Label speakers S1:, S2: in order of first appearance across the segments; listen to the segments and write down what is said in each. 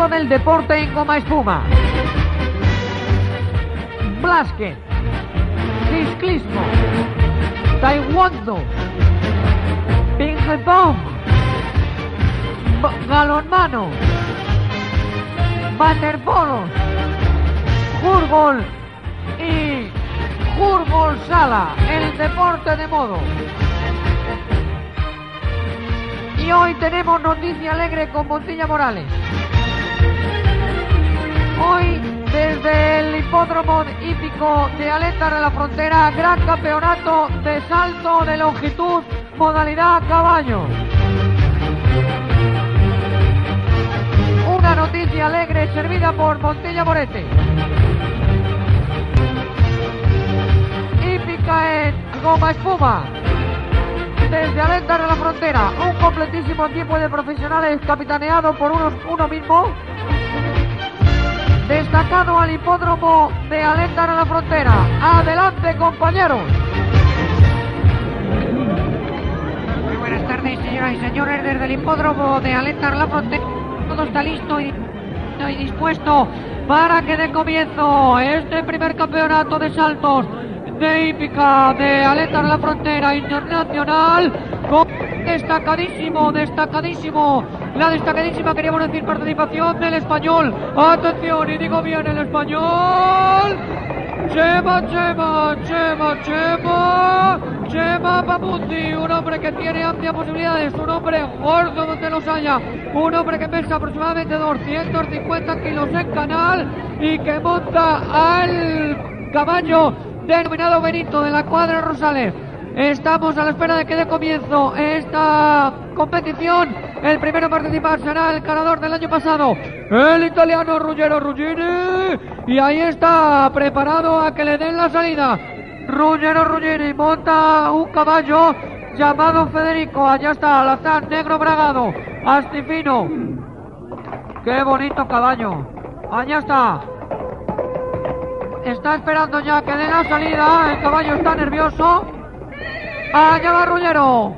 S1: mundo del deporte en goma espuma. Blasket. Ciclismo. Taekwondo. Ping pong. Balonmano. Waterpolo. Jurgol. Y Jurgol Sala. El deporte de modo. Y hoy tenemos noticia alegre con Montilla Morales. Hoy, desde el hipódromo hípico de Aletas de la Frontera, gran campeonato de salto de longitud, modalidad caballo. Una noticia alegre servida por Montilla Morete. Hípica en goma espuma. Desde Aletas de la Frontera, un completísimo equipo de profesionales capitaneado por uno, uno mismo destacado al hipódromo de Alentar a la Frontera. Adelante, compañeros. Muy buenas tardes, señoras y señores, desde el hipódromo de Alentar a la Frontera. Todo está listo y, y dispuesto para que dé comienzo este primer campeonato de saltos de hípica de Alentar a la Frontera Internacional. Con destacadísimo, destacadísimo, la destacadísima, queríamos decir, participación del español. Atención, y digo bien el español. Chema, Chema, Chema, Chema, Chema Paputi, un hombre que tiene amplias posibilidades, un hombre gordo donde los haya, un hombre que pesa aproximadamente 250 kilos en canal y que monta al caballo denominado Benito de la cuadra Rosales. Estamos a la espera de que dé comienzo esta competición. El primero a participar será el ganador del año pasado, el italiano Ruggero Ruggini. Y ahí está, preparado a que le den la salida. Ruggero Ruggini monta un caballo llamado Federico. Allá está, Alazán Negro Bragado, Astifino. Qué bonito caballo. Allá está. Está esperando ya que dé la salida. El caballo está nervioso. Allá va Rullero.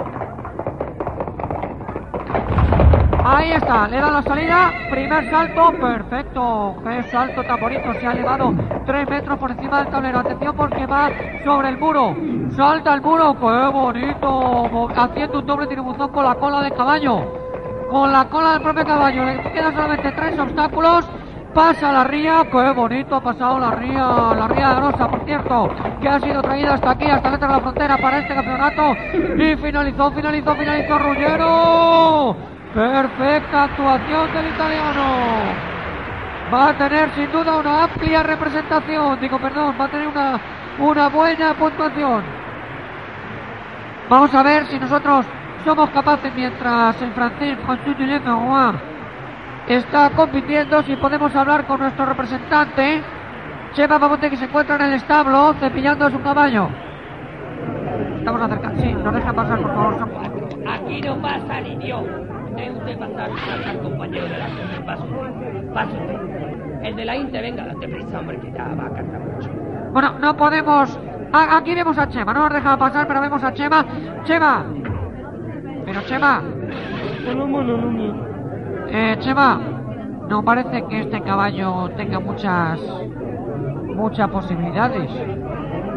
S1: Ahí está, le da la salida. Primer salto, perfecto. Qué salto tan bonito. Se ha elevado tres metros por encima del tablero. Atención porque va sobre el muro. Salta el muro, qué bonito. Haciendo un doble tirabuzón con la cola del caballo. Con la cola del propio caballo. Le quedan solamente tres obstáculos. Pasa la ría, qué bonito ha pasado la ría, la ría de Grosa, por cierto, que ha sido traída hasta aquí, hasta letra de la frontera para este campeonato. Y finalizó, finalizó, finalizó Ruggero. Perfecta actuación del italiano. Va a tener sin duda una amplia representación, digo, perdón, va a tener una, una buena puntuación. Vamos a ver si nosotros somos capaces, mientras el francés François Julien está compitiendo, si podemos hablar con nuestro representante, Chema Babote, que se encuentra en el establo cepillando a su caballo. Estamos acercando, sí, nos deja pasar, por favor.
S2: Aquí no pasa ni Dios. De usted pasar, pasar, compañero de la paso. Paso usted. El de la Inte, venga, date prisa, hombre, que ya va a cantar mucho.
S1: Bueno, no podemos. aquí vemos a Chema, no nos deja pasar, pero vemos a Chema. Chema. Pero Chema. Eh, Chema, no parece que este caballo tenga muchas. muchas posibilidades.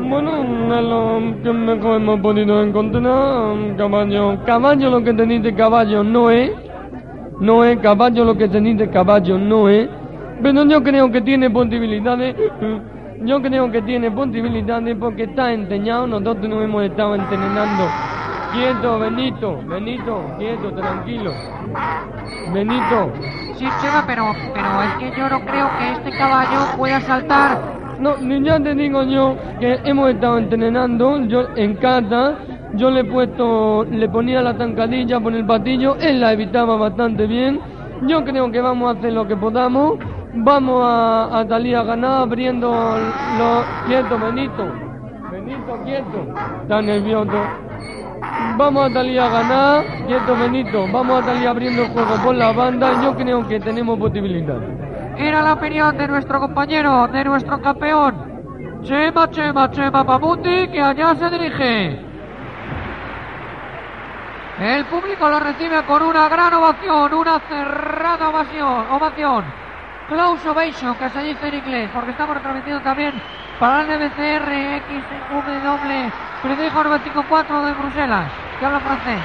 S3: Bueno, es lo que mejor hemos podido encontrar. Caballo, caballo lo que tenéis de caballo no es. No es caballo lo que tenéis de caballo no es. Pero yo creo que tiene posibilidades. Yo creo que tiene posibilidades porque está enseñado. Nosotros nos hemos estado entrenando. Quieto, Benito, Benito, quieto, tranquilo. Benito,
S1: Sí, Chema, pero, pero es que yo no creo que este caballo pueda saltar
S3: no, ya te digo yo que hemos estado entrenando, yo en cata, yo le he puesto, le ponía la zancadilla por el patillo, él la evitaba bastante bien. Yo creo que vamos a hacer lo que podamos. Vamos a, a salir a ganar abriendo los... Quieto, Benito. Benito, quieto. Está nervioso. Vamos a salir a ganar. Quieto, Benito. Vamos a salir abriendo el juego por la banda. Yo creo que tenemos posibilidad.
S1: Era la opinión de nuestro compañero, de nuestro campeón. Chema, Chema, Chema Pamuti, que allá se dirige. El público lo recibe con una gran ovación, una cerrada ovación, ovación. Close ovation, que se dice en inglés, porque estamos retransmitiendo también para el NBCR XW Predijo 94 de Bruselas, que habla francés.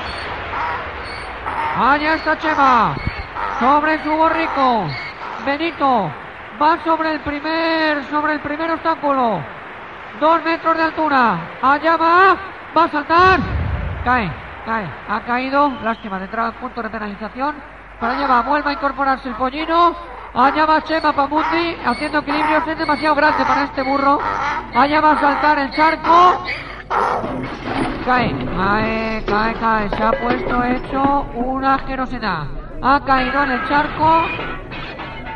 S1: Allá está Chema, sobre su borrico. Benito va sobre el primer, sobre el primer obstáculo. Dos metros de altura. Allá va, va a saltar. Cae. Cae, ha caído, lástima, de entrada punto de penalización. Para allá va, vuelve a incorporarse el pollino. Allá va Chema Pamundi haciendo equilibrios, es demasiado grande para este burro. Allá va a saltar el charco. Cae, cae, cae, cae. Se ha puesto hecho una asquerosidad. Ha caído en el charco.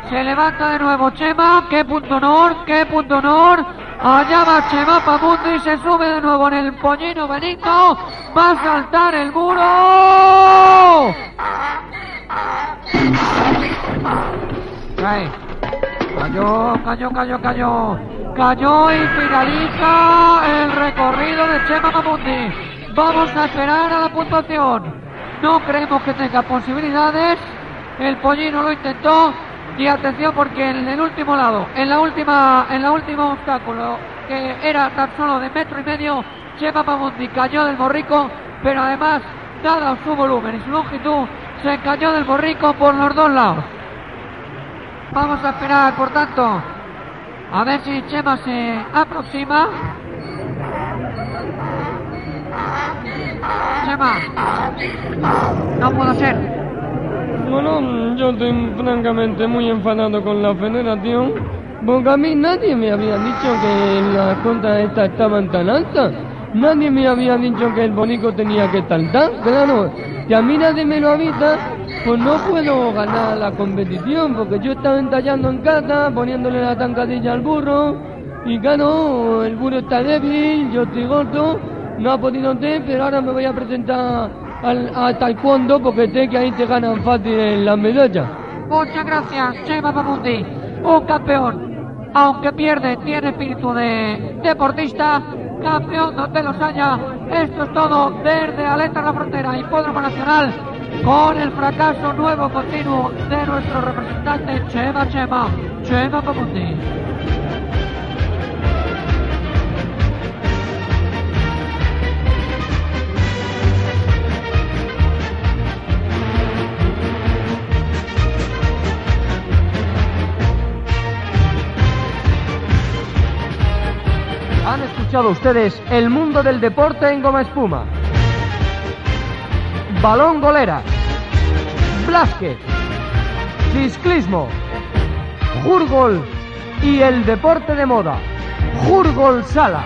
S1: Se levanta de nuevo Chema. Qué punto honor, qué punto honor. Allá va Chema Pamundi, se sube de nuevo en el pollino Benito. Va a saltar el muro. Cae. Cayó, cayó, cayó, cayó. Cayó y finaliza el recorrido de Chema Pamundi. Vamos a esperar a la puntuación. No creemos que tenga posibilidades. El pollino lo intentó. Y atención porque en el último lado, en la última, en la último obstáculo, que era tan solo de metro y medio, Chema Pamundi cayó del borrico, pero además, dado su volumen y su longitud, se cayó del borrico por los dos lados. Vamos a esperar, por tanto, a ver si Chema se aproxima. Chema, no puedo ser.
S3: Bueno, yo estoy francamente muy enfadado con la federación, porque a mí nadie me había dicho que las cuentas estas estaban tan altas. Nadie me había dicho que el bonico tenía que estar tan, claro. Y a mí nadie me lo avisa, pues no puedo ganar la competición, porque yo estaba entallando en casa, poniéndole la tancadilla al burro, y claro, el burro está débil, yo estoy gordo, no ha podido ser, pero ahora me voy a presentar al, a taekwondo porque sé que ahí te ganan fácil en la medalla.
S1: Muchas gracias, Chema Pamundi, un campeón. Aunque pierde, tiene espíritu de deportista, campeón donde los haya. Esto es todo desde Aleta la Frontera, Hipódromo Nacional, con el fracaso nuevo continuo de nuestro representante Chema Chema, Chema Pamundi.
S4: Han escuchado ustedes El mundo del deporte en Goma Espuma. Balón golera. Blasquez. Ciclismo. Jurgol y el deporte de moda. Jurgol Sala.